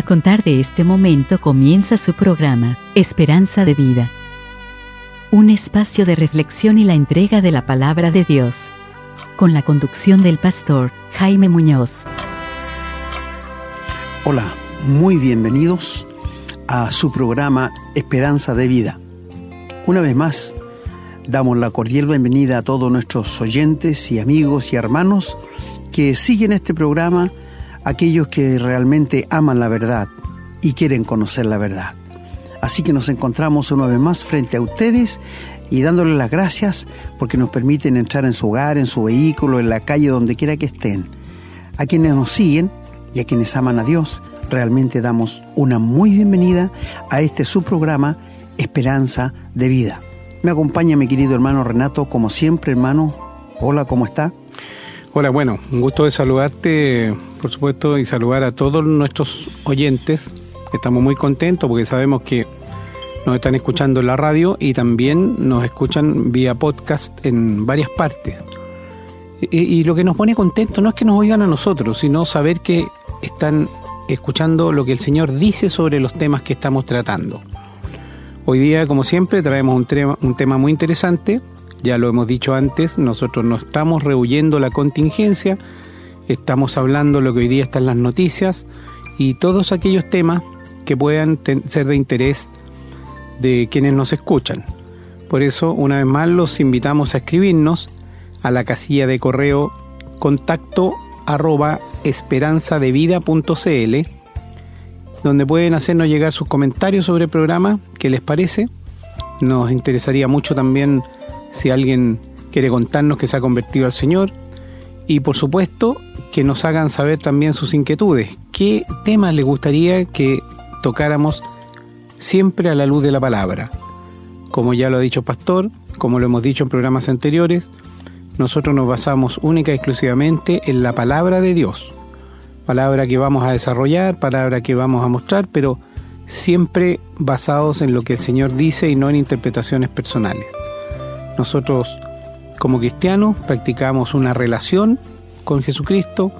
A contar de este momento comienza su programa, Esperanza de Vida. Un espacio de reflexión y la entrega de la palabra de Dios. Con la conducción del pastor Jaime Muñoz. Hola, muy bienvenidos a su programa Esperanza de Vida. Una vez más, damos la cordial bienvenida a todos nuestros oyentes y amigos y hermanos que siguen este programa aquellos que realmente aman la verdad y quieren conocer la verdad. Así que nos encontramos una vez más frente a ustedes y dándoles las gracias porque nos permiten entrar en su hogar, en su vehículo, en la calle, donde quiera que estén. A quienes nos siguen y a quienes aman a Dios, realmente damos una muy bienvenida a este su programa Esperanza de Vida. Me acompaña mi querido hermano Renato, como siempre, hermano. Hola, ¿cómo está? Hola, bueno, un gusto de saludarte, por supuesto, y saludar a todos nuestros oyentes. Estamos muy contentos porque sabemos que nos están escuchando en la radio y también nos escuchan vía podcast en varias partes. Y, lo que nos pone contentos no es que nos oigan a nosotros, sino saber que están escuchando lo que el Señor dice sobre los temas que estamos tratando. Hoy día, como siempre, traemos un tema, un tema muy interesante ya lo hemos dicho antes, nosotros no estamos rehuyendo la contingencia, estamos hablando lo que hoy día está en las noticias y todos aquellos temas que puedan ser de interés de quienes nos escuchan. Por eso, una vez más, los invitamos a escribirnos a la casilla de correo contacto arroba esperanzadevida.cl donde pueden hacernos llegar sus comentarios sobre el programa, qué les parece. Nos interesaría mucho también si alguien quiere contarnos que se ha convertido al Señor. Y por supuesto, que nos hagan saber también sus inquietudes. ¿Qué temas les gustaría que tocáramos siempre a la luz de la palabra? Como ya lo ha dicho Pastor, como lo hemos dicho en programas anteriores, nosotros nos basamos única y exclusivamente en la palabra de Dios. Palabra que vamos a desarrollar, palabra que vamos a mostrar, pero siempre basados en lo que el Señor dice y no en interpretaciones personales. Nosotros como cristianos practicamos una relación con Jesucristo,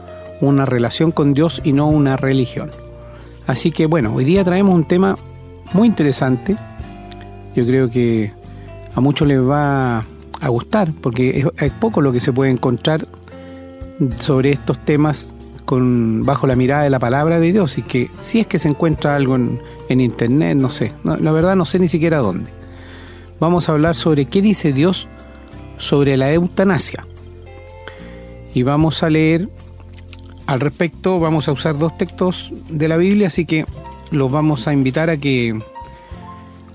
una relación con Dios y no una religión. Así que bueno, hoy día traemos un tema muy interesante. Yo creo que a muchos les va a gustar porque es, poco lo que se puede encontrar sobre estos temas con, bajo la mirada de la palabra de Dios y que si es que se encuentra algo en, internet, no sé, la verdad no sé ni siquiera dónde vamos a hablar sobre qué dice Dios sobre la eutanasia. Y vamos a leer al respecto, vamos a usar dos textos de la Biblia, así que los vamos a invitar a que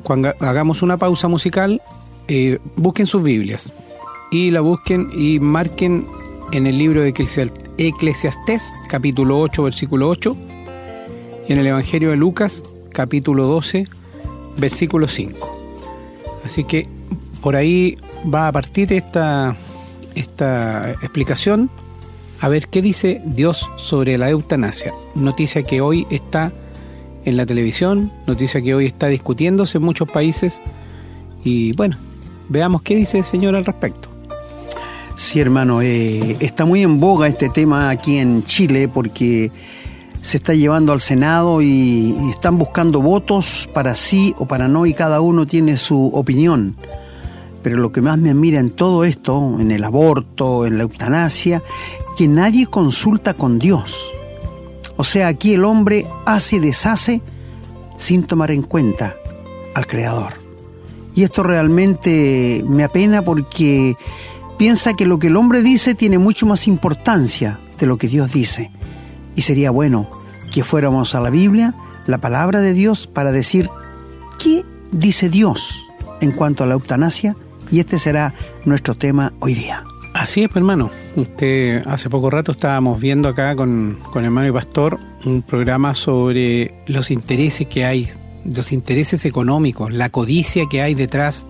cuando hagamos una pausa musical, eh, busquen sus Biblias y la busquen y marquen en el libro de Eclesiastés, capítulo 8, versículo 8, y en el Evangelio de Lucas, capítulo 12, versículo 5. Así que por ahí va a partir esta, esta explicación a ver qué dice Dios sobre la eutanasia. Noticia que hoy está en la televisión, noticia que hoy está discutiéndose en muchos países y bueno, veamos qué dice el Señor al respecto. Sí, hermano, eh, está muy en boga este tema aquí en Chile porque se está llevando al Senado y, están buscando votos para sí o para no y cada uno tiene su opinión. Pero lo que más me admira en todo esto, en el aborto, en la eutanasia, que nadie consulta con Dios. O sea, aquí el hombre hace y deshace sin tomar en cuenta al Creador. Y esto realmente me apena porque piensa que lo que el hombre dice tiene mucho más importancia de lo que Dios dice. Y sería bueno que fuéramos a la Biblia, la palabra de Dios, para decir qué dice Dios en cuanto a la eutanasia, y este será nuestro tema hoy día. Así es, hermano. Usted, hace poco rato estábamos viendo acá con, con hermano y pastor un programa sobre los intereses que hay, los intereses económicos, la codicia que hay detrás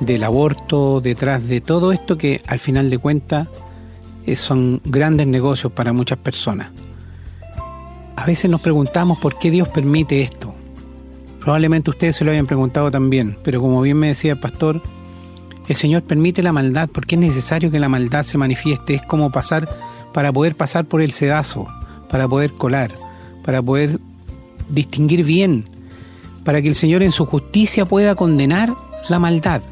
del aborto, detrás de todo esto que al final de cuentas eh, son grandes negocios para muchas personas. A veces nos preguntamos por qué Dios permite esto. Probablemente ustedes se lo hayan preguntado también, pero como bien me decía el pastor, el Señor permite la maldad porque es necesario que la maldad se manifieste. Es como pasar para poder pasar por el sedazo, para poder colar, para poder distinguir bien, para que el Señor en su justicia pueda condenar la maldad.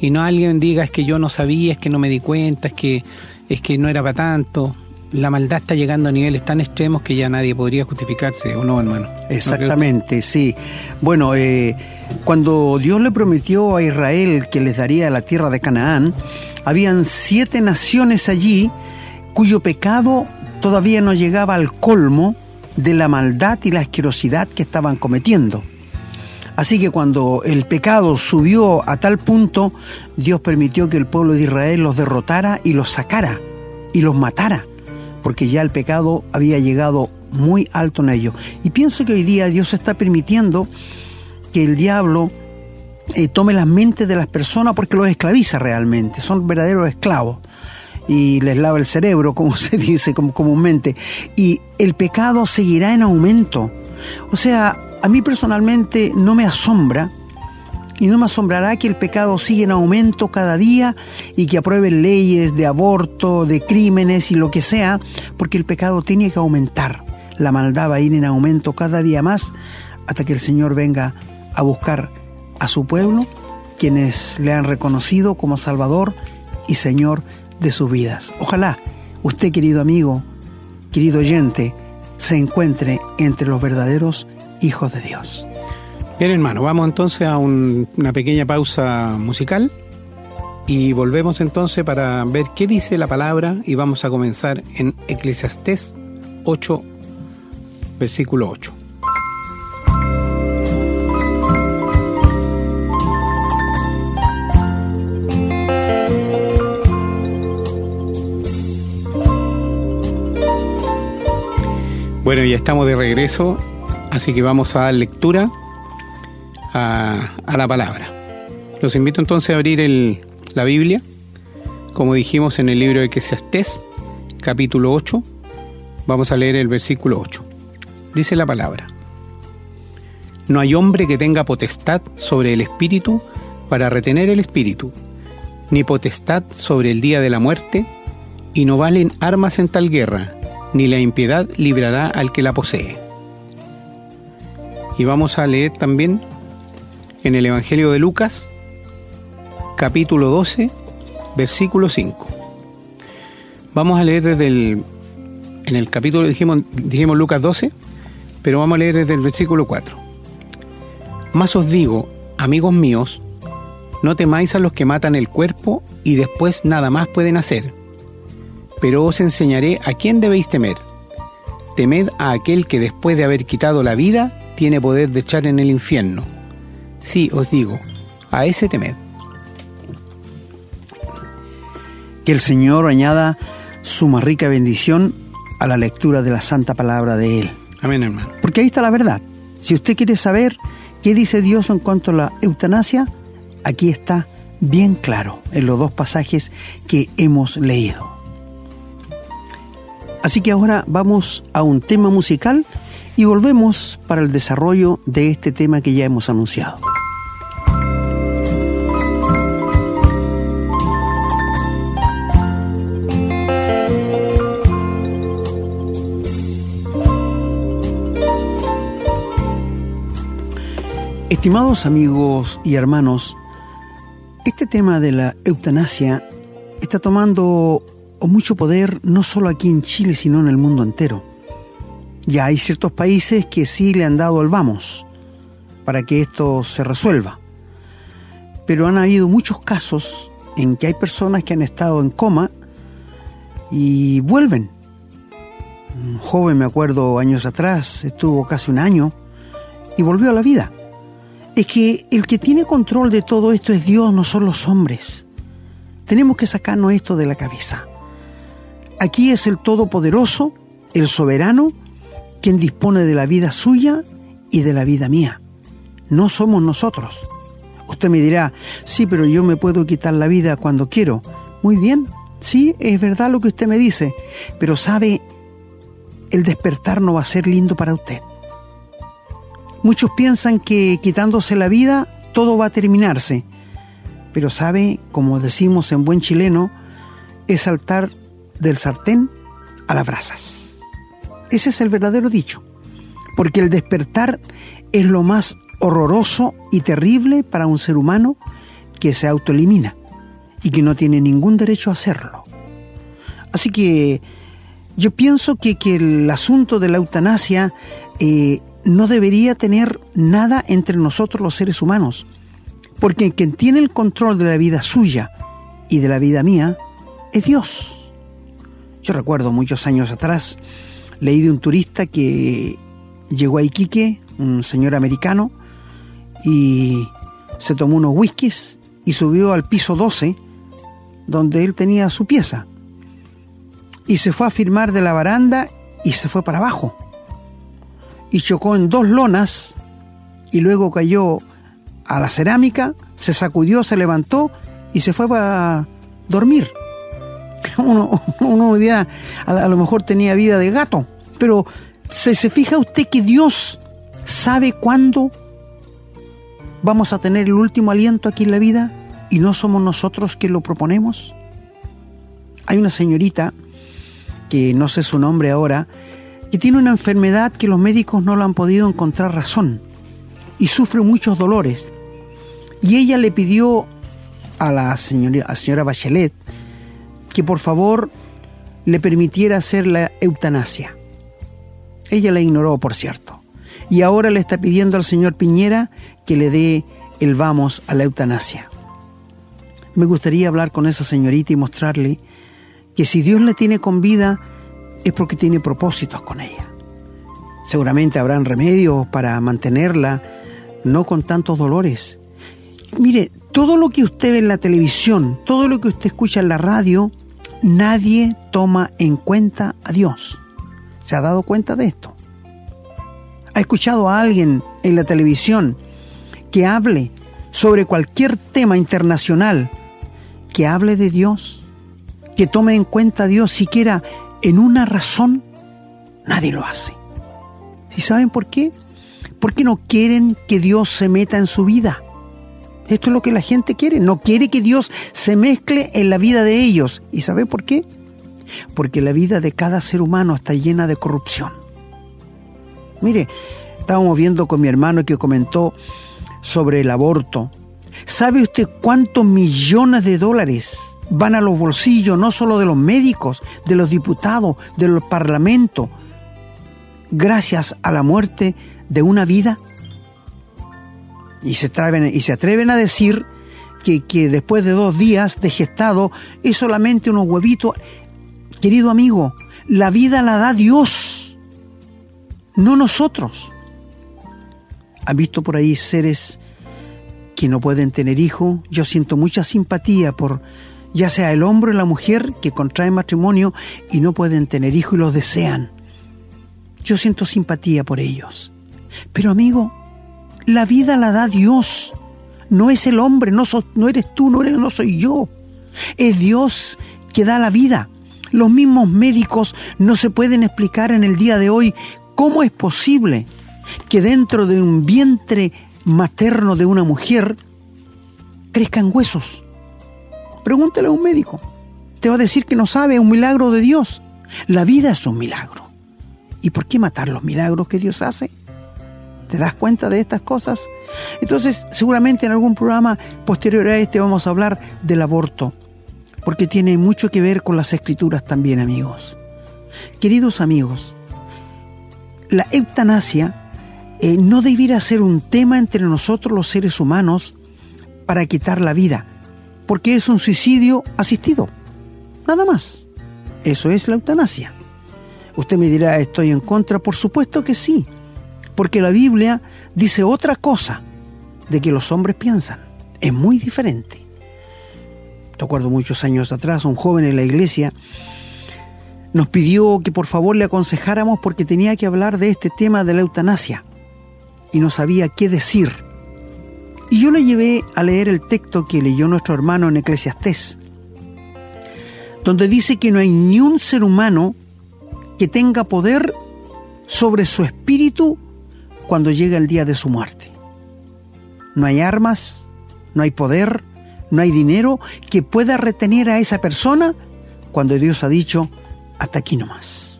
Y no alguien diga es que yo no sabía, es que no me di cuenta, es que, es que no era para tanto. La maldad está llegando a niveles tan extremos que ya nadie podría justificarse, ¿o no, hermano? Exactamente, sí. Bueno, eh, cuando Dios le prometió a Israel que les daría la tierra de Canaán, habían siete naciones allí cuyo pecado todavía no llegaba al colmo de la maldad y la asquerosidad que estaban cometiendo. Así que cuando el pecado subió a tal punto, Dios permitió que el pueblo de Israel los derrotara y los sacara y los matara, porque ya el pecado había llegado muy alto en ellos. Y pienso que hoy día Dios está permitiendo que el diablo eh, tome las mentes de las personas porque los esclaviza realmente, son verdaderos esclavos y les lava el cerebro, como se dice comúnmente, y el pecado seguirá en aumento. O sea, a mí personalmente no me asombra y no me asombrará que el pecado siga en aumento cada día y que aprueben leyes de aborto, de crímenes y lo que sea, porque el pecado tiene que aumentar. La maldad va a ir en aumento cada día más hasta que el Señor venga a buscar a su pueblo, quienes le han reconocido como Salvador y Señor de sus vidas. Ojalá usted, querido amigo, querido oyente, se encuentre entre los verdaderos hijos de Dios. Bien, hermano, vamos entonces a una pequeña pausa musical y volvemos entonces para ver qué dice la palabra y vamos a comenzar en Eclesiastés 8, versículo 8. Bueno, ya estamos de regreso, así que vamos a dar lectura a, la palabra. Los invito entonces a abrir la Biblia, como dijimos en el libro de Eclesiastés, capítulo 8. Vamos a leer el versículo 8. Dice la palabra. No hay hombre que tenga potestad sobre el espíritu para retener el espíritu, ni potestad sobre el día de la muerte, y no valen armas en tal guerra, ni la impiedad librará al que la posee. Y vamos a leer también en el Evangelio de Lucas, capítulo 12, versículo 5. Vamos a leer desde el, en el capítulo, dijimos, dijimos Lucas 12, pero vamos a leer desde el versículo 4. Más os digo, amigos míos, no temáis a los que matan el cuerpo y después nada más pueden hacer pero os enseñaré a quién debéis temer. Temed a aquel que después de haber quitado la vida tiene poder de echar en el infierno. Sí, os digo, a ese temed. Que el Señor añada su más rica bendición a la lectura de la santa palabra de Él. Amén, hermano. Porque ahí está la verdad. Si usted quiere saber qué dice Dios en cuanto a la eutanasia, aquí está bien claro en los dos pasajes que hemos leído. Así que ahora vamos a un tema musical y volvemos para el desarrollo de este tema que ya hemos anunciado. Estimados amigos y hermanos, este tema de la eutanasia está tomando mucho poder no solo aquí en Chile, sino en el mundo entero. Ya hay ciertos países que sí le han dado el vamos para que esto se resuelva. Pero han habido muchos casos en que hay personas que han estado en coma y vuelven. Un joven, me acuerdo, años atrás, estuvo casi un año y volvió a la vida. Es que el que tiene control de todo esto es Dios, no son los hombres. Tenemos que sacarnos esto de la cabeza. Aquí es el Todopoderoso, el Soberano, quien dispone de la vida suya y de la vida mía. No somos nosotros. Usted me dirá, sí, pero yo me puedo quitar la vida cuando quiero. Muy bien, sí, es verdad lo que usted me dice, pero sabe, el despertar no va a ser lindo para usted. Muchos piensan que quitándose la vida todo va a terminarse, pero sabe, como decimos en buen chileno, es saltar del sartén a las brasas. Ese es el verdadero dicho. porque el despertar es lo más horroroso y terrible para un ser humano que se autoelimina y que no tiene ningún derecho a hacerlo. Así que yo pienso que, el asunto de la eutanasia eh, no debería tener nada entre nosotros los seres humanos, porque quien tiene el control de la vida suya y de la vida mía es Dios. Yo recuerdo muchos años atrás, leí de un turista que llegó a Iquique, un señor americano, y se tomó unos whiskies y subió al piso 12, donde él tenía su pieza. Y se fue a firmar de la baranda y se fue para abajo. Y chocó en dos lonas y luego cayó a la cerámica, se sacudió, se levantó y se fue para dormir. Uno, uno a, a, lo mejor tenía vida de gato, pero ¿se, ¿se fija usted que Dios sabe cuándo vamos a tener el último aliento aquí en la vida y no somos nosotros quien lo proponemos? Hay una señorita, que no sé su nombre ahora, que tiene una enfermedad que los médicos no lo han podido encontrar razón y sufre muchos dolores. Y ella le pidió a la señora, señora Bachelet que por favor le permitiera hacer la eutanasia. Ella la ignoró, por cierto. Y ahora le está pidiendo al señor Piñera que le dé el vamos a la eutanasia. Me gustaría hablar con esa señorita y mostrarle que si Dios la tiene con vida es porque tiene propósitos con ella. Seguramente habrán remedios para mantenerla, no con tantos dolores. Mire, todo lo que usted ve en la televisión, todo lo que usted escucha en la radio, nadie toma en cuenta a Dios. ¿Se ha dado cuenta de esto? ¿Ha escuchado a alguien en la televisión que hable sobre cualquier tema internacional, que hable de Dios, que tome en cuenta a Dios siquiera en una razón? Nadie lo hace. ¿Y saben por qué? Porque no quieren que Dios se meta en su vida. Esto es lo que la gente quiere. No quiere que Dios se mezcle en la vida de ellos. ¿Y sabe por qué? Porque la vida de cada ser humano está llena de corrupción. Mire, estábamos viendo con mi hermano que comentó sobre el aborto. ¿Sabe usted cuántos millones de dólares van a los bolsillos no solo de los médicos, de los diputados, de los parlamentos, gracias a la muerte de una vida? Y se atreven, y se atreven a decir que, que después de dos días de gestado es solamente unos huevitos. Querido amigo, la vida la da Dios, no nosotros. ¿Han visto por ahí seres que no pueden tener hijos? Yo siento mucha simpatía por ya sea el hombre o la mujer que contraen matrimonio y no pueden tener hijos y los desean. Yo siento simpatía por ellos. Pero amigo, la vida la da Dios. No es el hombre, no, no eres tú, no, eres, no soy yo. Es Dios que da la vida. Los mismos médicos no se pueden explicar en el día de hoy cómo es posible que dentro de un vientre materno de una mujer crezcan huesos. Pregúntale a un médico. Te va a decir que no sabe, un milagro de Dios. La vida es un milagro. ¿Y por qué matar los milagros que Dios hace? ¿Te das cuenta de estas cosas? Entonces, seguramente en algún programa posterior a este vamos a hablar del aborto, porque tiene mucho que ver con las escrituras también, amigos. Queridos amigos, la eutanasia eh, no debiera ser un tema entre nosotros los seres humanos para quitar la vida, porque es un suicidio asistido, nada más. Eso es la eutanasia. Usted me dirá, ¿estoy en contra? Por supuesto que sí porque la Biblia dice otra cosa de que los hombres piensan. Es muy diferente. Recuerdo muchos años atrás, un joven en la iglesia nos pidió que por favor le aconsejáramos porque tenía que hablar de este tema de la eutanasia y no sabía qué decir. Y yo le llevé a leer el texto que leyó nuestro hermano en Eclesiastés, donde dice que no hay ni un ser humano que tenga poder sobre su espíritu cuando llega el día de su muerte. No hay armas, no hay poder, no hay dinero que pueda retener a esa persona cuando Dios ha dicho, hasta aquí no más.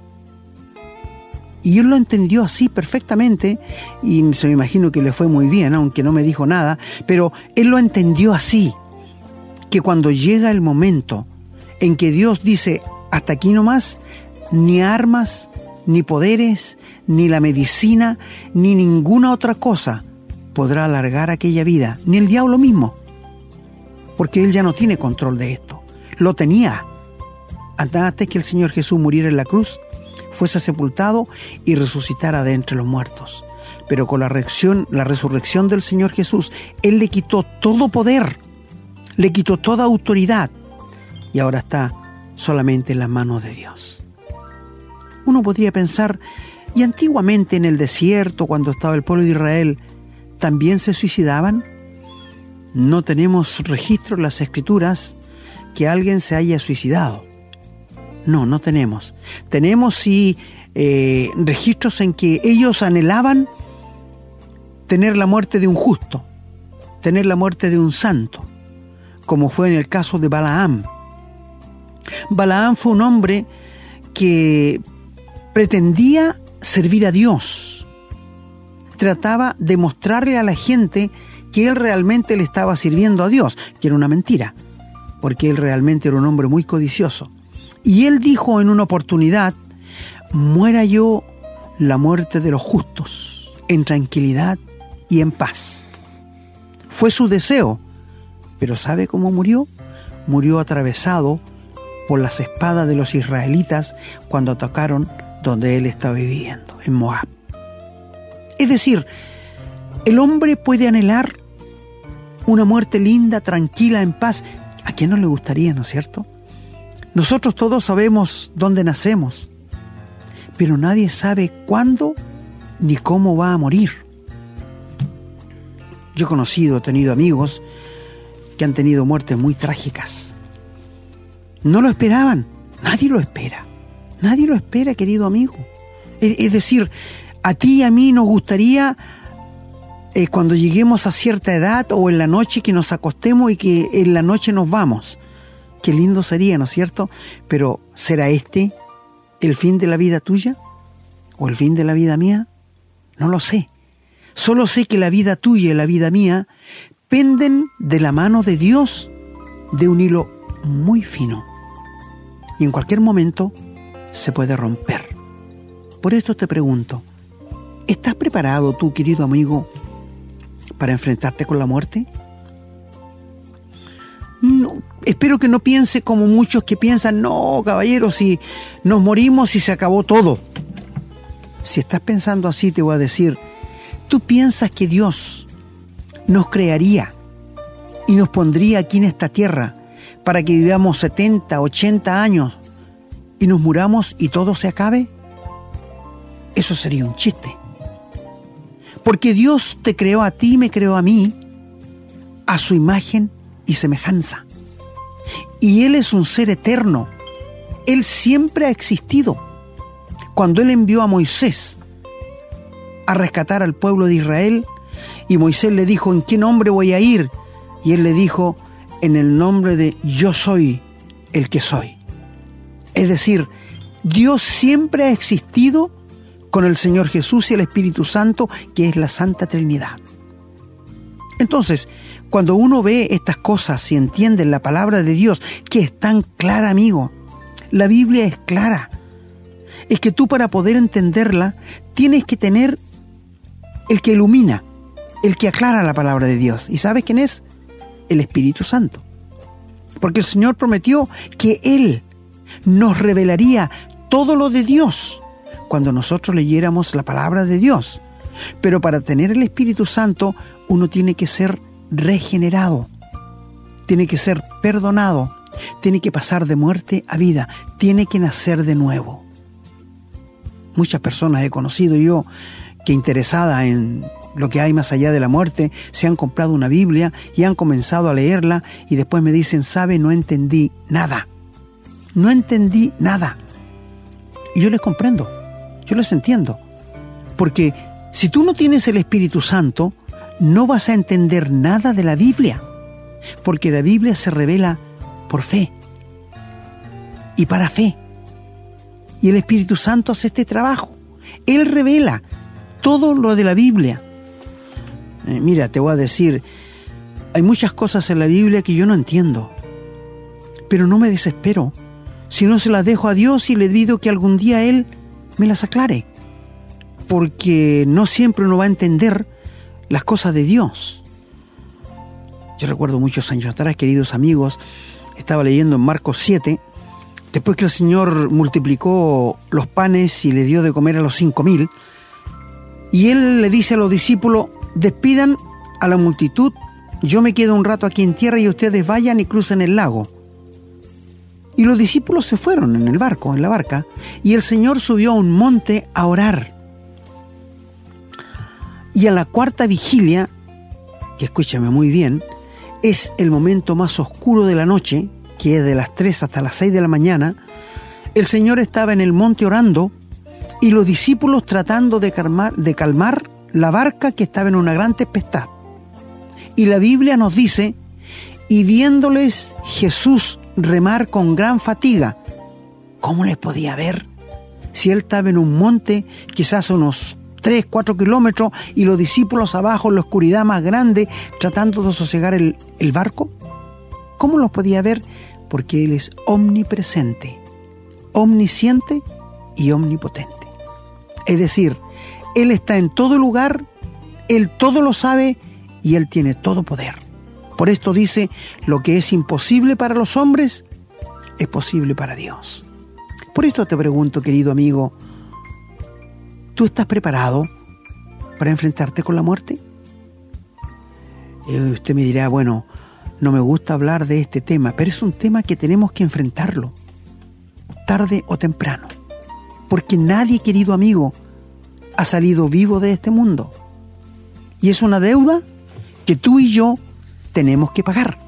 Y él lo entendió así perfectamente y se me imagino que le fue muy bien, aunque no me dijo nada, pero él lo entendió así, que cuando llega el momento en que Dios dice, hasta aquí nomás, ni armas, ni poderes, ni la medicina, ni ninguna otra cosa podrá alargar aquella vida, ni el diablo mismo, porque él ya no tiene control de esto, lo tenía. Antes que el Señor Jesús muriera en la cruz, fuese sepultado y resucitara de entre los muertos. Pero con la, reacción, la resurrección del Señor Jesús, Él le quitó todo poder, le quitó toda autoridad y ahora está solamente en las manos de Dios. Uno podría pensar, y antiguamente en el desierto, cuando estaba el pueblo de Israel, ¿también se suicidaban? No tenemos registro en las escrituras que alguien se haya suicidado. No, no tenemos. Tenemos sí eh, registros en que ellos anhelaban tener la muerte de un justo, tener la muerte de un santo, como fue en el caso de Balaam. Balaam fue un hombre que pretendía servir a Dios. Trataba de mostrarle a la gente que él realmente le estaba sirviendo a Dios, que era una mentira, porque él realmente era un hombre muy codicioso. Y él dijo en una oportunidad, muera yo la muerte de los justos, en tranquilidad y en paz. Fue su deseo, pero ¿sabe cómo murió? Murió atravesado por las espadas de los israelitas cuando atacaron donde él estaba viviendo, en Moab. Es decir, el hombre puede anhelar una muerte linda, tranquila, en paz. ¿A quién no le gustaría, no es cierto? Nosotros todos sabemos dónde nacemos, pero nadie sabe cuándo ni cómo va a morir. Yo he conocido, he tenido amigos que han tenido muertes muy trágicas. No lo esperaban, nadie lo espera, nadie lo espera, querido amigo. Es, decir, a ti y a mí nos gustaría eh, cuando lleguemos a cierta edad o en la noche que nos acostemos y que en la noche nos vamos Qué lindo sería, ¿no es cierto? Pero ¿será este el fin de la vida tuya? ¿O el fin de la vida mía? No lo sé. Solo sé que la vida tuya y la vida mía penden de la mano de Dios de un hilo muy fino. Y en cualquier momento se puede romper. Por esto te pregunto, ¿estás preparado tú, querido amigo, para enfrentarte con la muerte? Espero que no piense como muchos que piensan, no, caballero, si nos morimos y se acabó todo. Si estás pensando así, te voy a decir, tú piensas que Dios nos crearía y nos pondría aquí en esta tierra para que vivamos 70, 80 años y nos muramos y todo se acabe? Eso sería un chiste. Porque Dios te creó a ti me creó a mí a su imagen y semejanza. Y Él es un ser eterno. Él siempre ha existido. Cuando Él envió a Moisés a rescatar al pueblo de Israel, y Moisés le dijo, ¿en qué nombre voy a ir? Y Él le dijo, en el nombre de yo soy el que soy. Es decir, Dios siempre ha existido con el Señor Jesús y el Espíritu Santo, que es la Santa Trinidad. Entonces, cuando uno ve estas cosas y entiende la palabra de Dios, que es tan clara, amigo, la Biblia es clara. Es que tú para poder entenderla tienes que tener el que ilumina, el que aclara la palabra de Dios. ¿Y sabes quién es? El Espíritu Santo. Porque el Señor prometió que Él nos revelaría todo lo de Dios cuando nosotros leyéramos la palabra de Dios. Pero para tener el Espíritu Santo uno tiene que ser regenerado, tiene que ser perdonado, tiene que pasar de muerte a vida, tiene que nacer de nuevo. Muchas personas he conocido yo que interesadas en lo que hay más allá de la muerte, se han comprado una Biblia y han comenzado a leerla y después me dicen, sabe, no entendí nada. No entendí nada. Y yo les comprendo, yo les entiendo. Porque si tú no tienes el Espíritu Santo, no vas a entender nada de la Biblia, porque la Biblia se revela por fe y para fe. Y el Espíritu Santo hace este trabajo. Él revela todo lo de la Biblia. Eh, mira, te voy a decir, hay muchas cosas en la Biblia que yo no entiendo, pero no me desespero, sino se las dejo a Dios y le pido que algún día Él me las aclare, porque no siempre uno va a entender las cosas de Dios. Yo recuerdo muchos años atrás, queridos amigos, estaba leyendo en Marcos 7, después que el Señor multiplicó los panes y le dio de comer a los cinco mil, y Él le dice a los discípulos, despidan a la multitud, yo me quedo un rato aquí en tierra y ustedes vayan y crucen el lago. Y los discípulos se fueron en el barco, en la barca, y el Señor subió a un monte a orar. Y a la cuarta vigilia, que escúchame muy bien, es el momento más oscuro de la noche, que es de las 3 hasta las 6 de la mañana, el Señor estaba en el monte orando y los discípulos tratando de calmar, la barca que estaba en una gran tempestad. Y la Biblia nos dice, y viéndoles Jesús remar con gran fatiga, ¿cómo les podía ver? Si él estaba en un monte, quizás unos 3, 4 kilómetros, y los discípulos abajo en la oscuridad más grande, tratando de sosegar el, el barco. ¿Cómo los podía ver? Porque Él es omnipresente, omnisciente y omnipotente. Es decir, Él está en todo lugar, Él todo lo sabe y Él tiene todo poder. Por esto dice, lo que es imposible para los hombres, es posible para Dios. Por esto te pregunto, querido amigo, ¿tú estás preparado para enfrentarte con la muerte? Y usted me dirá, bueno, no me gusta hablar de este tema, pero es un tema que tenemos que enfrentarlo, tarde o temprano. Porque nadie, querido amigo, ha salido vivo de este mundo. Y es una deuda que tú y yo tenemos que pagar.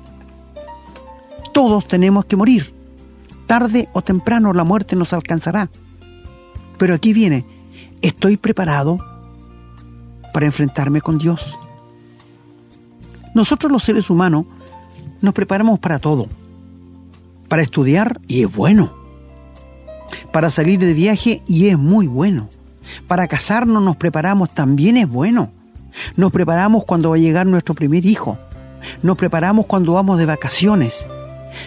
Todos tenemos que morir. Tarde o temprano la muerte nos alcanzará. Pero aquí viene, ¿estoy preparado para enfrentarme con Dios? Nosotros los seres humanos nos preparamos para todo. Para estudiar, y es bueno. Para salir de viaje, y es muy bueno. Para casarnos nos preparamos, también es bueno. Nos preparamos cuando va a llegar nuestro primer hijo. Nos preparamos cuando vamos de vacaciones.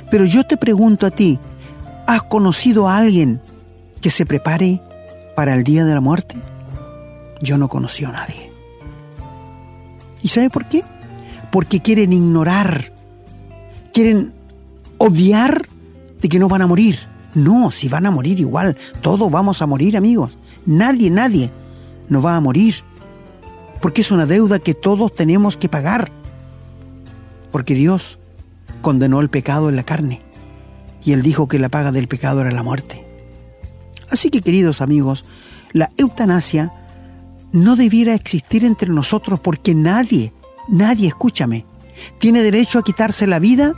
Pero yo te pregunto a ti, ¿has conocido a alguien que se prepare para el día de la muerte? Yo no conocí a nadie. ¿Y sabe por qué? Porque quieren ignorar, quieren obviar de que no van a morir. No, si van a morir igual, todos vamos a morir amigos. Nadie, nadie no va a morir. Porque es una deuda que todos tenemos que pagar. Porque Dios condenó el pecado en la carne. Y Él dijo que la paga del pecado era la muerte. Así que, queridos amigos, la eutanasia no debiera existir entre nosotros porque nadie, nadie, escúchame, tiene derecho a quitarse la vida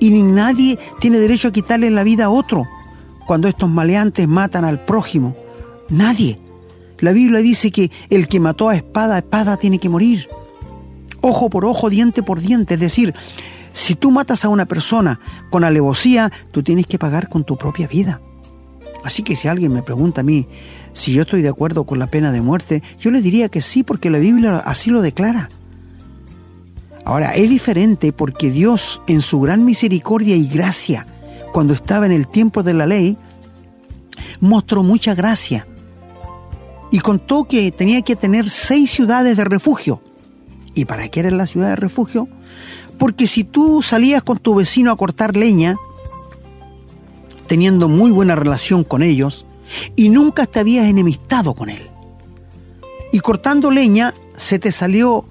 y ni nadie tiene derecho a quitarle la vida a otro cuando estos maleantes matan al prójimo Nadie. La Biblia dice que el que mató a espada a espada tiene que morir. Ojo por ojo, diente por diente. Es decir, si tú matas a una persona con alevosía, tú tienes que pagar con tu propia vida. Así que si alguien me pregunta a mí si yo estoy de acuerdo con la pena de muerte, yo le diría que sí, porque la Biblia así lo declara. Ahora, es diferente porque Dios, en su gran misericordia y gracia, cuando estaba en el tiempo de la ley, mostró mucha gracia y contó que tenía que tener seis ciudades de refugio. ¿Y para qué era la ciudad de refugio? Porque si tú salías con tu vecino a cortar leña, teniendo muy buena relación con ellos, y nunca te habías enemistado con él, y cortando leña se te salió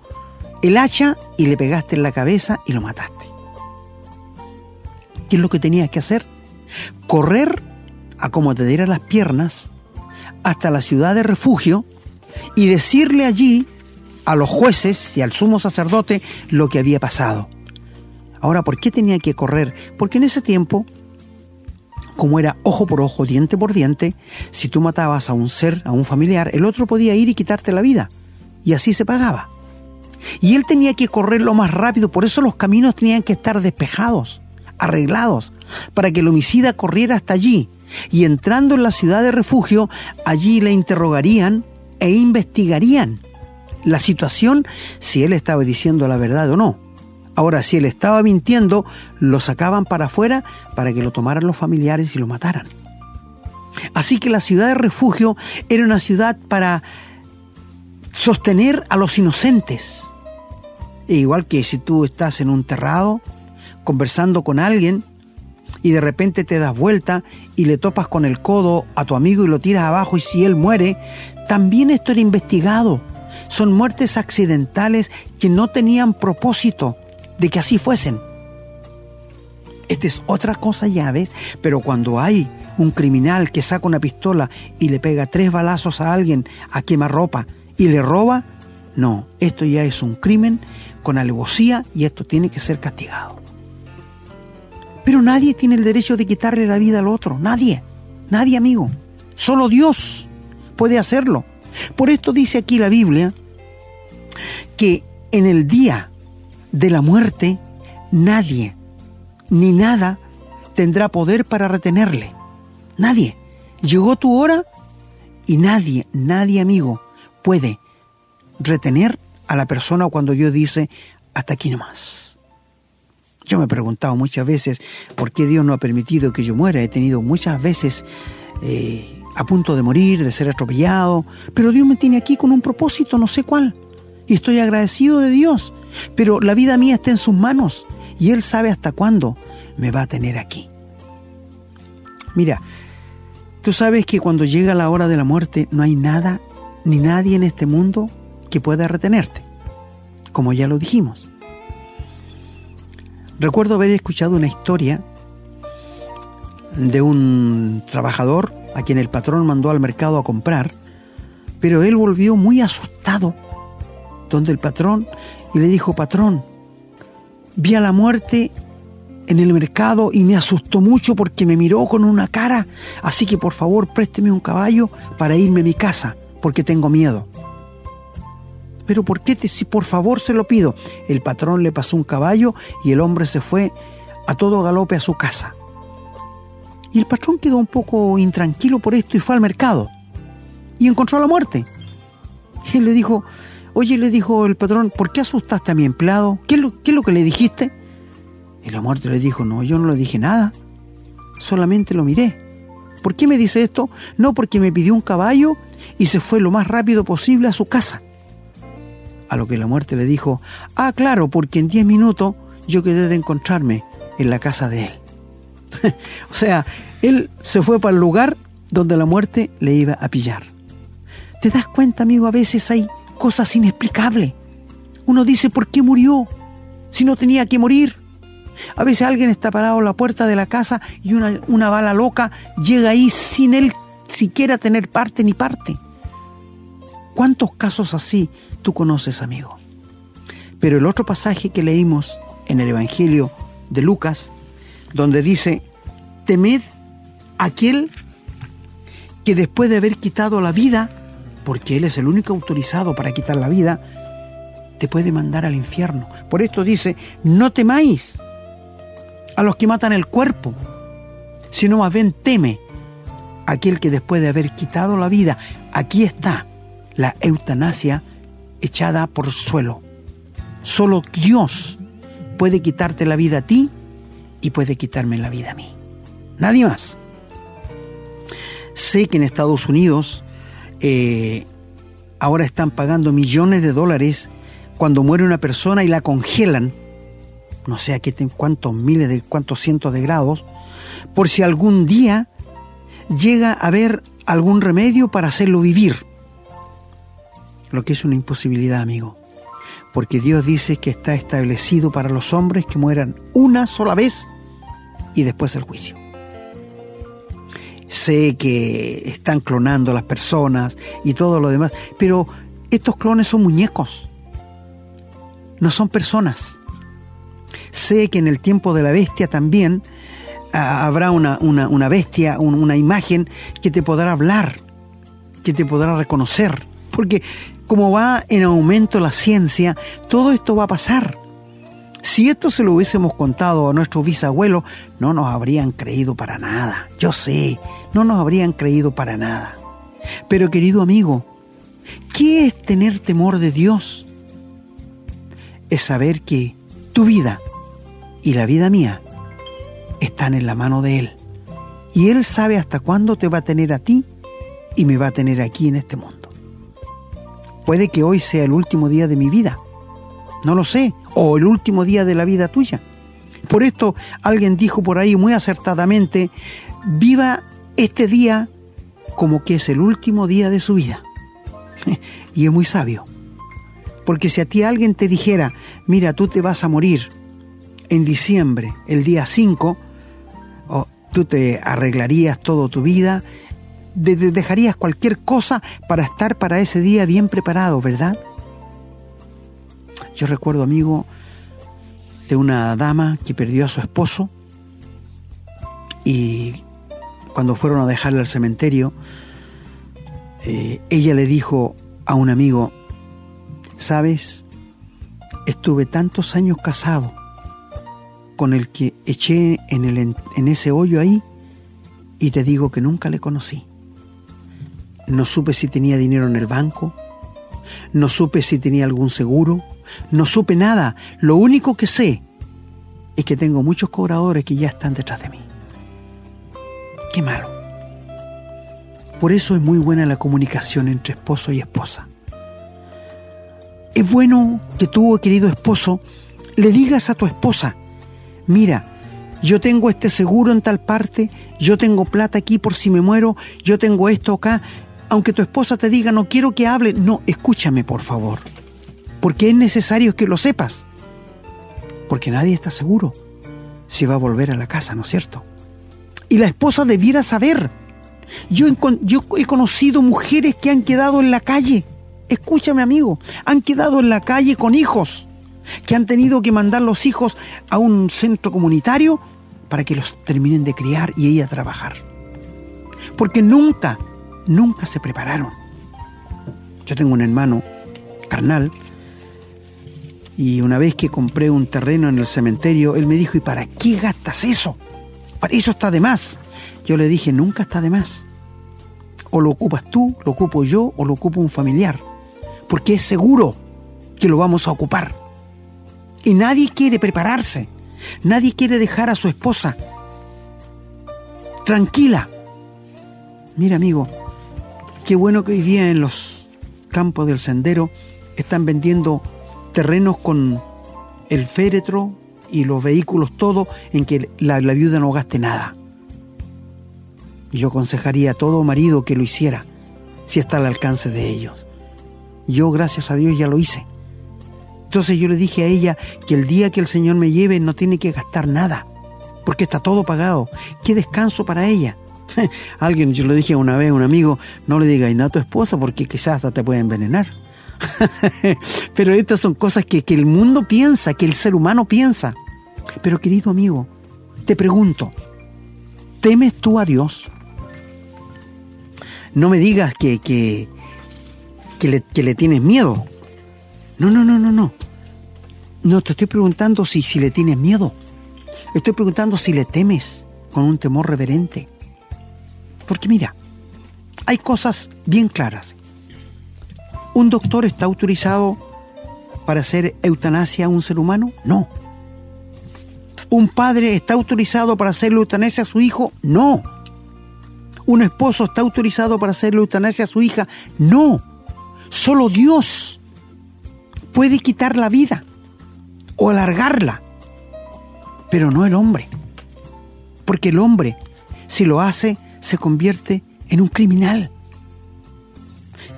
el hacha y le pegaste en la cabeza y lo mataste. ¿Qué es lo que tenías que hacer? Correr a como te dieran las piernas hasta la ciudad de refugio y decirle allí a los jueces y al sumo sacerdote lo que había pasado. Ahora, ¿por qué tenía que correr? Porque en ese tiempo, como era ojo por ojo, diente por diente, si tú matabas a un ser, a un familiar, el otro podía ir y quitarte la vida. Y así se pagaba. Y él tenía que correr lo más rápido, por eso los caminos tenían que estar despejados, arreglados, para que el homicida corriera hasta allí Y entrando en la ciudad de refugio, allí le interrogarían e investigarían la situación si él estaba diciendo la verdad o no. Ahora, si él estaba mintiendo, lo sacaban para afuera para que lo tomaran los familiares y lo mataran. Así que la ciudad de refugio era una ciudad para sostener a los inocentes. E igual que si tú estás en un terrado conversando con alguien y de repente te das vuelta y le topas con el codo a tu amigo y lo tiras abajo y si él muere, también esto era investigado. Son muertes accidentales que no tenían propósito de que así fuesen. Esta es otra cosa ya, ¿ves? Pero cuando hay un criminal que saca una pistola y le pega tres balazos a alguien a quemarropa y le roba, no, esto ya es un crimen con alevosía y esto tiene que ser castigado. Pero nadie tiene el derecho de quitarle la vida al otro, nadie, nadie amigo. Solo Dios puede hacerlo. Por esto dice aquí la Biblia que en el día de la muerte nadie ni nada tendrá poder para retenerle. Nadie. Llegó tu hora y nadie, nadie amigo, puede retener a la persona cuando Dios dice, hasta aquí nomás. Yo me he preguntado muchas veces por qué Dios no ha permitido que yo muera. He tenido muchas veces eh, a punto de morir, de ser atropellado, pero Dios me tiene aquí con un propósito, no sé cuál. Y estoy agradecido de Dios, pero la vida mía está en sus manos y Él sabe hasta cuándo me va a tener aquí. Mira, tú sabes que cuando llega la hora de la muerte no hay nada ni nadie en este mundo que pueda retenerte, como ya lo dijimos. Recuerdo haber escuchado una historia de un trabajador a quien el patrón mandó al mercado a comprar, pero él volvió muy asustado donde el patrón y le dijo, patrón, vi a la muerte en el mercado y me asustó mucho porque me miró con una cara, así que por favor présteme un caballo para irme a mi casa, porque tengo miedo. Pero ¿por qué? Te, si por favor se lo pido. El patrón le pasó un caballo y el hombre se fue a todo galope a su casa. Y el patrón quedó un poco intranquilo por esto y fue al mercado. Y encontró a la muerte. Y él le dijo, oye, le dijo el patrón, ¿por qué asustaste a mi empleado? ¿Qué es lo, qué es lo que le dijiste? Y la muerte le dijo, no, yo no le dije nada, solamente lo miré. ¿Por qué me dice esto? No, porque me pidió un caballo y se fue lo más rápido posible a su casa. A lo que la muerte le dijo, ah, claro, porque en diez minutos yo quedé de encontrarme en la casa de él. o sea, él se fue para el lugar donde la muerte le iba a pillar. ¿Te das cuenta, amigo? A veces hay cosas inexplicables. Uno dice, ¿por qué murió? Si no tenía que morir. A veces alguien está parado en la puerta de la casa y una, una bala loca llega ahí sin él siquiera tener parte ni parte. ¿Cuántos casos así tú conoces, amigo? Pero el otro pasaje que leímos en el Evangelio de Lucas, donde dice, temed aquel que después de haber quitado la vida, porque Él es el único autorizado para quitar la vida, te puede mandar al infierno. Por esto dice, no temáis, a los que matan el cuerpo, sino más bien teme aquel que después de haber quitado la vida, aquí está la eutanasia echada por suelo. Solo Dios puede quitarte la vida a ti y puede quitarme la vida a mí. Nadie más. Sé que en Estados Unidos eh, ahora están pagando millones de dólares cuando muere una persona y la congelan no sé a qué cuántos miles de cuántos cientos de grados, por si algún día llega a haber algún remedio para hacerlo vivir. Lo que es una imposibilidad, amigo. Porque Dios dice que está establecido para los hombres que mueran una sola vez y después el juicio. Sé que están clonando a las personas y todo lo demás, pero estos clones son muñecos, no son personas sé que en el tiempo de la bestia también ah, habrá una, bestia, una imagen que te podrá hablar, que te podrá reconocer. Porque como va en aumento la ciencia, todo esto va a pasar. Si esto se lo hubiésemos contado a nuestros bisabuelos, no nos habrían creído para nada. Yo sé, no nos habrían creído para nada. Pero querido amigo, ¿qué es tener temor de Dios? Es saber que tu vida y la vida mía están en la mano de Él. Y Él sabe hasta cuándo te va a tener a ti y me va a tener aquí en este mundo. Puede que hoy sea el último día de mi vida. No lo sé. O el último día de la vida tuya. Por esto alguien dijo por ahí muy acertadamente, viva este día como que es el último día de su vida. y es muy sabio. Porque si a ti alguien te dijera, mira, tú te vas a morir en diciembre, el día 5, tú te arreglarías toda tu vida, dejarías cualquier cosa para estar para ese día bien preparado, ¿verdad? Yo recuerdo, amigo, de una dama que perdió a su esposo y cuando fueron a dejarle al cementerio, eh, ella le dijo a un amigo, sabes, estuve tantos años casado con el que eché en, el, en ese hoyo ahí y te digo que nunca le conocí. No supe si tenía dinero en el banco, no supe si tenía algún seguro, no supe nada. Lo único que sé es que tengo muchos cobradores que ya están detrás de mí. Qué malo. Por eso es muy buena la comunicación entre esposo y esposa. Es bueno que tú, querido esposo, le digas a tu esposa, mira, yo tengo este seguro en tal parte, yo tengo plata aquí por si me muero, yo tengo esto acá. Aunque tu esposa te diga, no quiero que hable, no, escúchame por favor, porque es necesario que lo sepas, porque nadie está seguro si va a volver a la casa, ¿no es cierto? Y la esposa debiera saber. Yo, he conocido mujeres que han quedado en la calle, escúchame amigo, han quedado en la calle con hijos que han tenido que mandar los hijos a un centro comunitario para que los terminen de criar y ella trabajar. Porque nunca, nunca se prepararon. Yo tengo un hermano carnal y una vez que compré un terreno en el cementerio, él me dijo, ¿y para qué gastas eso? Para eso está de más. Yo le dije, nunca está de más. O lo ocupas tú, lo ocupo yo, o lo ocupa un familiar. Porque es seguro que lo vamos a ocupar. Y nadie quiere prepararse. Nadie quiere dejar a su esposa tranquila. Mira, amigo, qué bueno que hoy día en los campos del sendero están vendiendo terrenos con el féretro y los vehículos, todo, en que la, viuda no gaste nada. Yo aconsejaría a todo marido que lo hiciera, si está al alcance de ellos. Yo, gracias a Dios, ya lo hice. Entonces yo le dije a ella que el día que el Señor me lleve no tiene que gastar nada, porque está todo pagado. Qué descanso para ella. Alguien, yo le dije una vez a un amigo, no le digas nada a tu esposa porque quizás hasta te puede envenenar. Pero estas son cosas que, que el mundo piensa, que el ser humano piensa. Pero querido amigo, te pregunto, ¿temes tú a Dios? No me digas que, que, que, le, que le tienes miedo no, no, no, no, no. No te estoy preguntando si, si le tienes miedo. Estoy preguntando si le temes con un temor reverente. Porque mira, hay cosas bien claras. ¿Un doctor está autorizado para hacer eutanasia a un ser humano? No. ¿Un padre está autorizado para hacer eutanasia a su hijo? No. ¿Un esposo está autorizado para hacer eutanasia a su hija? No. Solo Dios puede quitar la vida o alargarla, pero no el hombre. Porque el hombre, si lo hace, se convierte en un criminal.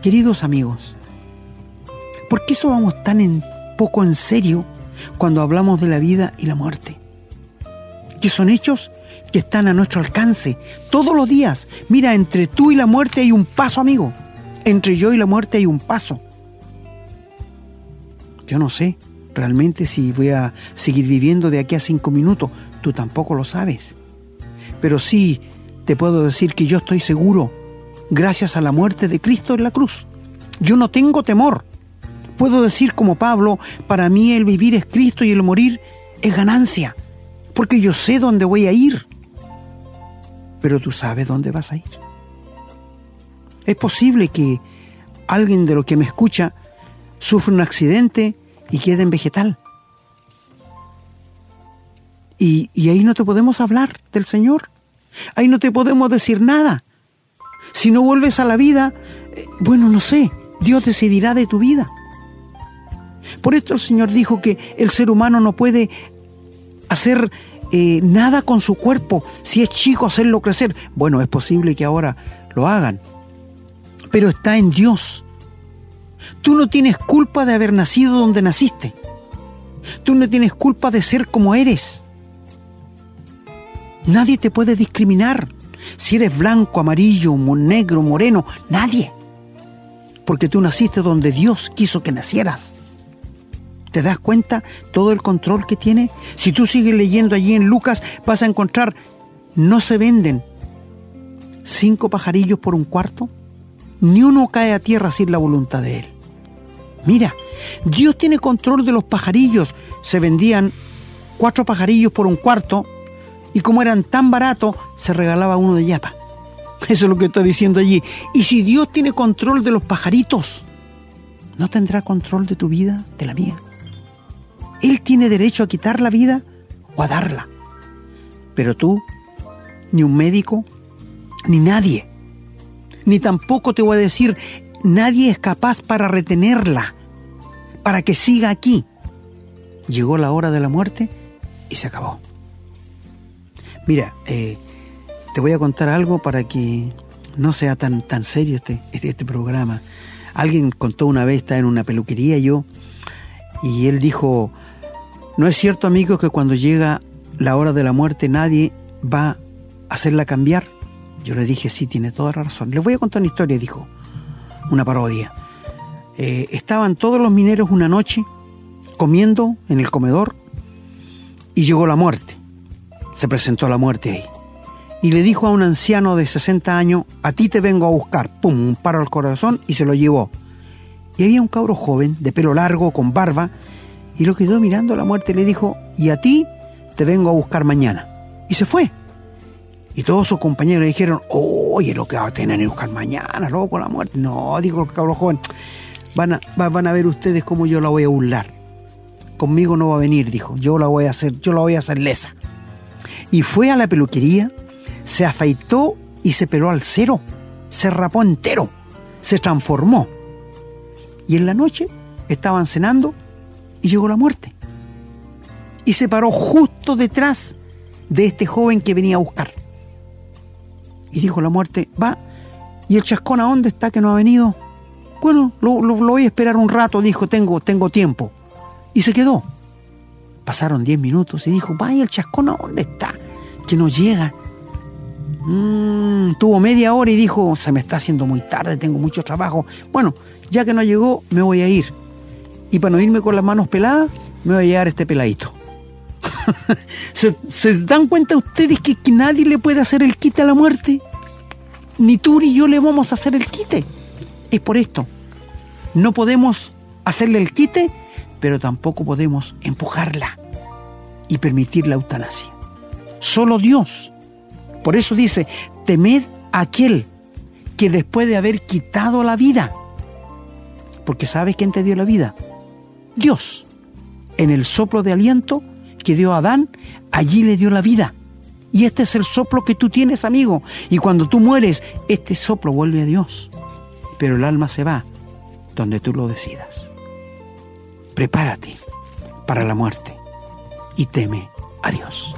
Queridos amigos, ¿por qué eso vamos tan en, poco en serio cuando hablamos de la vida y la muerte? Que son hechos que están a nuestro alcance todos los días. Mira, entre tú y la muerte hay un paso, amigo. Entre yo y la muerte hay un paso. Yo no sé realmente si voy a seguir viviendo de aquí a cinco minutos. Tú tampoco lo sabes. Pero sí te puedo decir que yo estoy seguro, gracias a la muerte de Cristo en la cruz. Yo no tengo temor, Puedo decir como Pablo, para mí el vivir es Cristo y el morir es ganancia, porque yo sé dónde voy a ir. Pero tú sabes dónde vas a ir. Es posible que alguien de lo que me escucha sufra un accidente y quede en vegetal. Y, y, ahí no te podemos hablar del Señor. Ahí no te podemos decir nada. Si no vuelves a la vida, eh, bueno, no sé, Dios decidirá de tu vida. Por esto el Señor dijo que el ser humano no puede hacer eh, nada con su cuerpo. Si es chico, hacerlo crecer. Bueno, es posible que ahora lo hagan. Pero está en Dios. Tú no tienes culpa de haber nacido donde naciste. Tú no tienes culpa de ser como eres. Nadie te puede discriminar. Si eres blanco, amarillo, negro, moreno, nadie. Porque tú naciste donde Dios quiso que nacieras. ¿Te das cuenta todo el control que tiene? Si tú sigues leyendo allí en Lucas, vas a encontrar, no se venden cinco pajarillos por un cuarto, ni uno cae a tierra sin la voluntad de Él. Mira, Dios tiene control de los pajarillos. Se vendían cuatro pajarillos por un cuarto y como eran tan baratos, se regalaba uno de yapa. Eso es lo que está diciendo allí. Y si Dios tiene control de los pajaritos, ¿no tendrá control de tu vida, de la mía? Él tiene derecho a quitar la vida o a darla. Pero tú, ni un médico, ni nadie, ni tampoco te voy a decir, nadie es capaz para retenerla, para que siga aquí. Llegó la hora de la muerte y se acabó. Mira, eh, te voy a contar algo para que no sea tan, tan serio este, este, este programa. Alguien contó una vez, estaba en una peluquería yo, y él dijo, ¿No es cierto, amigos, que cuando llega la hora de la muerte nadie va a hacerla cambiar? Yo le dije, sí, tiene toda la razón. Les voy a contar una historia, dijo, una parodia. Eh, estaban todos los mineros una noche comiendo en el comedor y llegó la muerte. Se presentó la muerte ahí. Y le dijo a un anciano de 60 años, a ti te vengo a buscar. Pum, un paro al corazón y se lo llevó. Y había un cabro joven, de pelo largo, con barba, y lo quedó mirando a la muerte y le dijo, y a ti te vengo a buscar mañana. Y se fue. Y todos sus compañeros le dijeron, oye, lo que va a tener que buscar mañana, loco, la muerte. No, dijo el cabrón joven, van a, van a ver ustedes cómo yo la voy a burlar. Conmigo no va a venir, dijo, yo la voy a hacer, yo la voy a hacer lesa. Y fue a la peluquería, se afeitó y se peló al cero, se rapó entero, se transformó. Y en la noche estaban cenando y llegó la muerte. Y se paró justo detrás de este joven que venía a buscar. Y dijo la muerte, va, ¿y el chascón a dónde está que no ha venido? Bueno, lo, voy a esperar un rato, dijo, tengo, tengo tiempo. Y se quedó. Pasaron diez minutos y dijo, vaya, el chascón a dónde está, que no llega. Mm, tuvo media hora y dijo, se me está haciendo muy tarde, tengo mucho trabajo. Bueno, ya que no llegó, me voy a ir y para no irme con las manos peladas, me voy a llevar este peladito. ¿Se, dan cuenta ustedes que, que, nadie le puede hacer el quite a la muerte? Ni tú ni yo le vamos a hacer el quite. Es por esto. No podemos hacerle el quite, pero tampoco podemos empujarla y permitir la eutanasia. Solo Dios. Por eso dice, temed a aquel que después de haber quitado la vida, porque ¿sabes quién te dio la vida? Dios. En el soplo de aliento que dio Adán, allí le dio la vida. Y este es el soplo que tú tienes, amigo. Y cuando tú mueres, este soplo vuelve a Dios. Pero el alma se va donde tú lo decidas. Prepárate para la muerte y teme a Dios.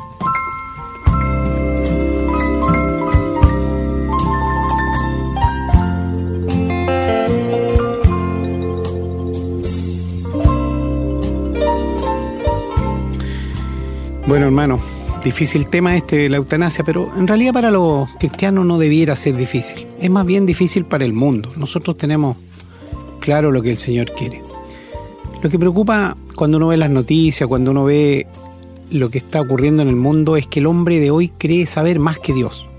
Bueno, hermano, difícil tema este de la eutanasia, pero en realidad para los cristianos no debiera ser difícil. Es más bien difícil para el mundo. Nosotros tenemos claro lo que el Señor quiere. Lo que preocupa cuando uno ve las noticias, cuando uno ve lo que está ocurriendo en el mundo, es que el hombre de hoy cree saber más que Dios.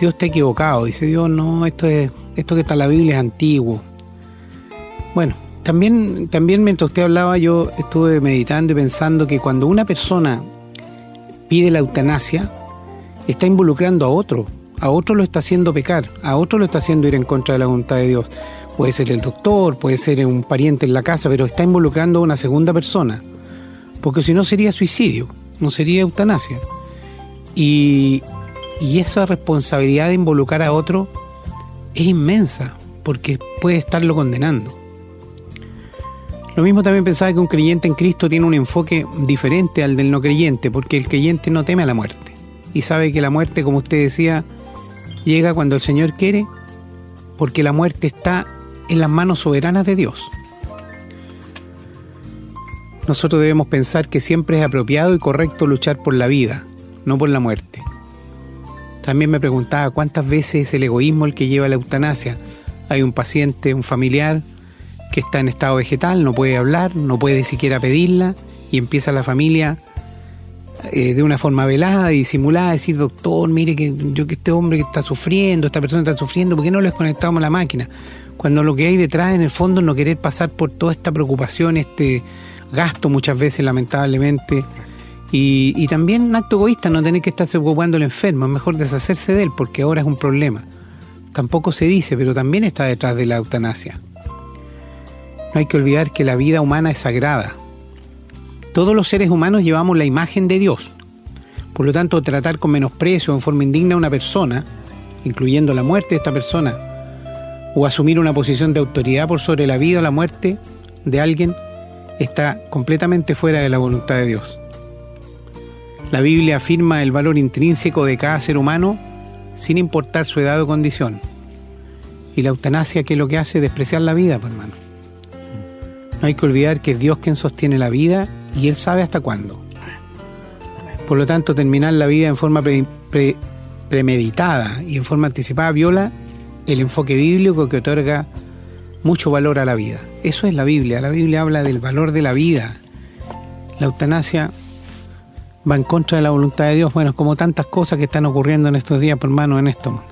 Dios está equivocado, dice Dios, no, esto, es, esto que está en la Biblia es antiguo. Bueno, también, también mientras usted hablaba, yo estuve meditando y pensando que cuando una persona pide la eutanasia, está involucrando a otro, a otro lo está haciendo pecar, a otro lo está haciendo ir en contra de la voluntad de Dios. Puede ser el doctor, puede ser un pariente en la casa, pero está involucrando a una segunda persona, porque si no sería suicidio, no sería eutanasia. Y, y esa responsabilidad de involucrar a otro es inmensa, porque puede estarlo condenando. Lo mismo también pensaba que un creyente en Cristo tiene un enfoque diferente al del no creyente, porque el creyente no teme a la muerte y sabe que la muerte, como usted decía, llega cuando el Señor quiere, porque la muerte está en las manos soberanas de Dios. Nosotros debemos pensar que siempre es apropiado y correcto luchar por la vida, no por la muerte. También me preguntaba cuántas veces es el egoísmo el que lleva a la eutanasia. Hay un paciente, un familiar, que está en estado vegetal, no puede hablar, no puede siquiera pedirla, y empieza la familia eh, de una forma velada y disimulada a decir, doctor, mire que yo que este hombre que está sufriendo, esta persona está sufriendo, ¿por qué no les conectamos a la máquina? Cuando lo que hay detrás en el fondo es no querer pasar por toda esta preocupación, este gasto muchas veces lamentablemente, y, también un acto egoísta, no tener que estarse ocupando el enfermo, es mejor deshacerse de él porque ahora es un problema. Tampoco se dice, pero también está detrás de la eutanasia. No hay que olvidar que la vida humana es sagrada. Todos los seres humanos llevamos la imagen de Dios. Por lo tanto, tratar con menosprecio o en forma indigna a una persona, incluyendo la muerte de esta persona, o asumir una posición de autoridad por sobre la vida o la muerte de alguien, está completamente fuera de la voluntad de Dios. La Biblia afirma el valor intrínseco de cada ser humano sin importar su edad o condición. Y la eutanasia, ¿qué es lo que hace? Despreciar la vida, pues, hermano. No hay que olvidar que es Dios quien sostiene la vida y Él sabe hasta cuándo. Por lo tanto, terminar la vida en forma premeditada y en forma anticipada viola el enfoque bíblico que otorga mucho valor a la vida. Eso es la Biblia. La Biblia habla del valor de la vida. La eutanasia va en contra de la voluntad de Dios. Bueno, como tantas cosas que están ocurriendo en estos días, por mano, en esto.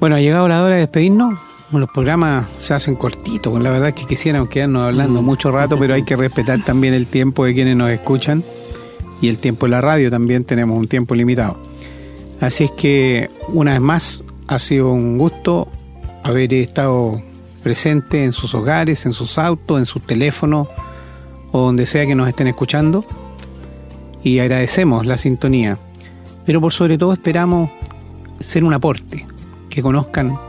Bueno, ha llegado la hora de despedirnos los programas se hacen cortitos, pues la verdad es que quisiéramos quedarnos hablando mm. mucho rato, pero hay que respetar también el tiempo de quienes nos escuchan y el tiempo de la radio también tenemos un tiempo limitado. Así es que una vez más ha sido un gusto haber estado presente en sus hogares, en sus autos, en sus teléfonos o donde sea que nos estén escuchando y agradecemos la sintonía. Pero por sobre todo esperamos ser un aporte, que conozcan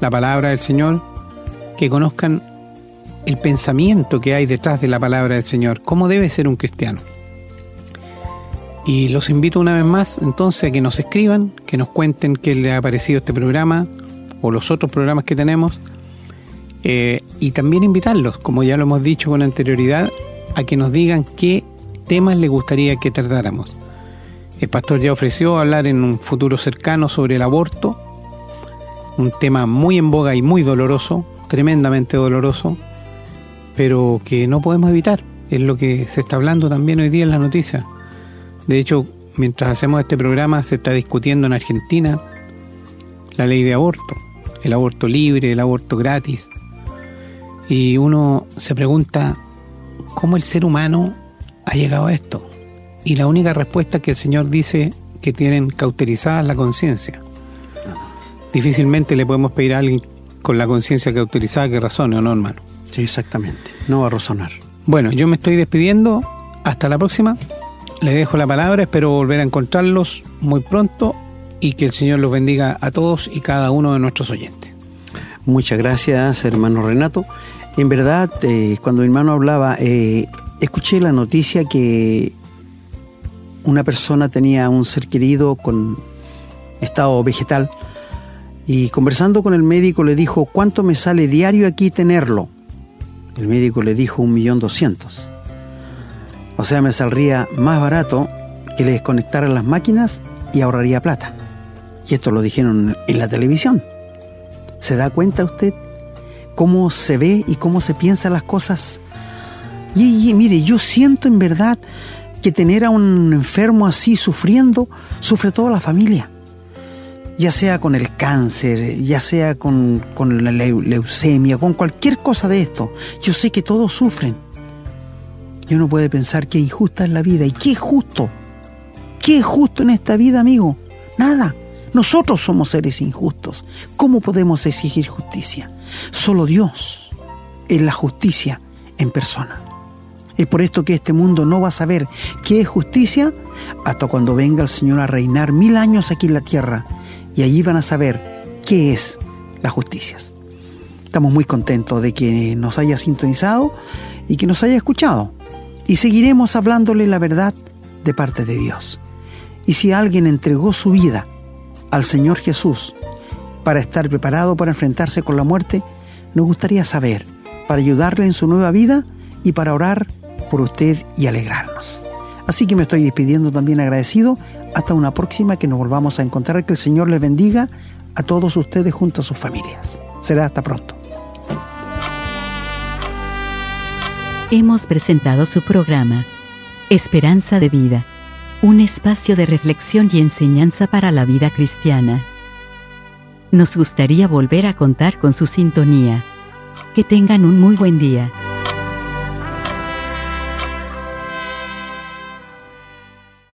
la palabra del Señor, que conozcan el pensamiento que hay detrás de la palabra del Señor, cómo debe ser un cristiano. Y los invito una vez más entonces a que nos escriban, que nos cuenten qué les ha parecido este programa o los otros programas que tenemos. Eh, y también invitarlos, como ya lo hemos dicho con anterioridad, a que nos digan qué temas les gustaría que tratáramos. El pastor ya ofreció hablar en un futuro cercano sobre el aborto un tema muy en boga y muy doloroso, tremendamente doloroso, pero que no podemos evitar. Es lo que se está hablando también hoy día en la noticia. De hecho, mientras hacemos este programa se está discutiendo en Argentina la ley de aborto, el aborto libre, el aborto gratis. Y uno se pregunta cómo el ser humano ha llegado a esto. Y la única respuesta que el Señor dice que tienen cauterizada la conciencia difícilmente le podemos pedir a alguien con la conciencia que autorizada que razone, ¿o no, hermano? Sí, exactamente. No va a razonar. Bueno, yo me estoy despidiendo. Hasta la próxima. Les dejo la palabra. Espero volver a encontrarlos muy pronto y que el Señor los bendiga a todos y cada uno de nuestros oyentes. Muchas gracias, hermano Renato. En verdad, eh, cuando mi hermano hablaba, eh, escuché la noticia que una persona tenía un ser querido con estado vegetal y conversando con el médico le dijo, ¿cuánto me sale diario aquí tenerlo? El médico le dijo un millón doscientos. O sea, me saldría más barato que le desconectaran las máquinas y ahorraría plata. Y esto lo dijeron en la televisión. ¿Se da cuenta usted cómo se ve y cómo se piensan las cosas? Y, y, mire, yo siento en verdad que tener a un enfermo así sufriendo, sufre toda la familia ya sea con el cáncer, ya sea con, la leucemia, con cualquier cosa de esto. Yo sé que todos sufren. Y uno puede pensar que injusta es la vida. ¿Y qué es justo? ¿Qué es justo en esta vida, amigo? Nada. Nosotros somos seres injustos. ¿Cómo podemos exigir justicia? Solo Dios es la justicia en persona. Es por esto que este mundo no va a saber qué es justicia hasta cuando venga el Señor a reinar mil años aquí en la tierra y allí van a saber qué es la justicia. Estamos muy contentos de que nos haya sintonizado y que nos haya escuchado y seguiremos hablándole la verdad de parte de Dios. Y si alguien entregó su vida al Señor Jesús para estar preparado para enfrentarse con la muerte, nos gustaría saber, para ayudarle en su nueva vida y para orar por usted y alegrarnos. Así que me estoy despidiendo también agradecido. Hasta una próxima que nos volvamos a encontrar. Que el Señor les bendiga a todos ustedes junto a sus familias. Será hasta pronto. Hemos presentado su programa, Esperanza de Vida, un espacio de reflexión y enseñanza para la vida cristiana. Nos gustaría volver a contar con su sintonía. Que tengan un muy buen día.